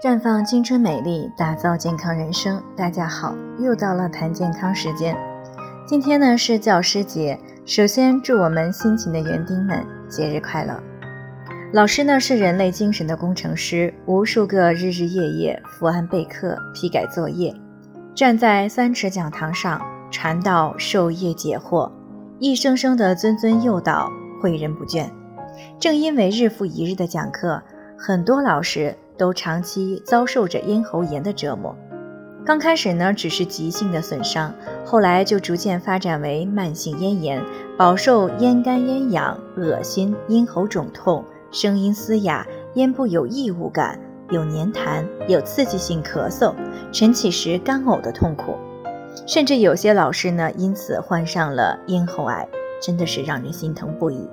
绽放青春美丽，打造健康人生。大家好，又到了谈健康时间。今天呢是教师节，首先祝我们辛勤的园丁们节日快乐。老师呢是人类精神的工程师，无数个日日夜夜伏案备课、批改作业，站在三尺讲堂上传道授业解惑，一声声的谆谆诱导，诲人不倦。正因为日复一日的讲课，很多老师都长期遭受着咽喉炎的折磨。刚开始呢，只是急性的损伤，后来就逐渐发展为慢性咽炎，饱受咽干咽痒、恶心、咽喉肿痛。声音嘶哑，咽部有异物感，有粘痰，有刺激性咳嗽，晨起时干呕的痛苦，甚至有些老师呢因此患上了咽喉癌，真的是让人心疼不已。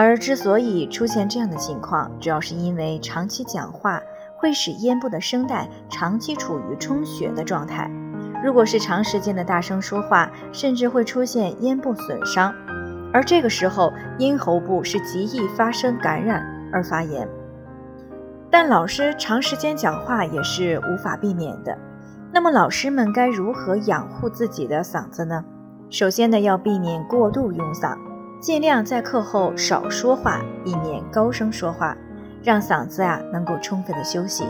而之所以出现这样的情况，主要是因为长期讲话会使咽部的声带长期处于充血的状态，如果是长时间的大声说话，甚至会出现咽部损伤。而这个时候，咽喉部是极易发生感染而发炎。但老师长时间讲话也是无法避免的。那么，老师们该如何养护自己的嗓子呢？首先呢，要避免过度用嗓，尽量在课后少说话，避免高声说话，让嗓子啊能够充分的休息。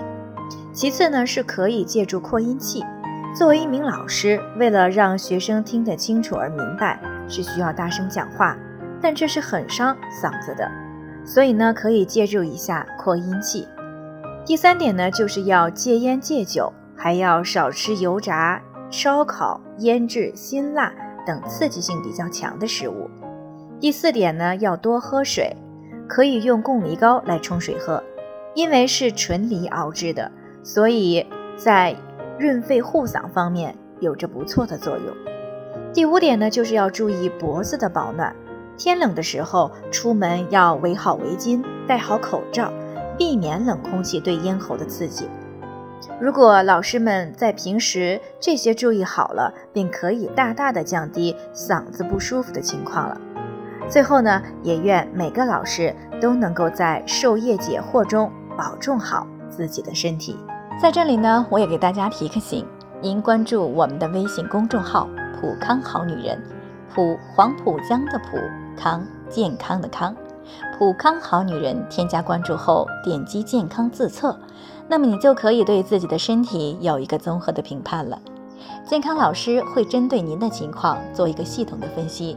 其次呢，是可以借助扩音器。作为一名老师，为了让学生听得清楚而明白。是需要大声讲话，但这是很伤嗓子的，所以呢，可以借助一下扩音器。第三点呢，就是要戒烟戒酒，还要少吃油炸、烧烤、腌制、辛辣等刺激性比较强的食物。第四点呢，要多喝水，可以用贡梨膏来冲水喝，因为是纯梨熬制的，所以在润肺护嗓方面有着不错的作用。第五点呢，就是要注意脖子的保暖。天冷的时候出门要围好围巾，戴好口罩，避免冷空气对咽喉的刺激。如果老师们在平时这些注意好了，便可以大大的降低嗓子不舒服的情况了。最后呢，也愿每个老师都能够在授业解惑中保重好自己的身体。在这里呢，我也给大家提个醒，您关注我们的微信公众号。普康好女人，普黄浦江的普康健康的康，普康好女人添加关注后，点击健康自测，那么你就可以对自己的身体有一个综合的评判了。健康老师会针对您的情况做一个系统的分析，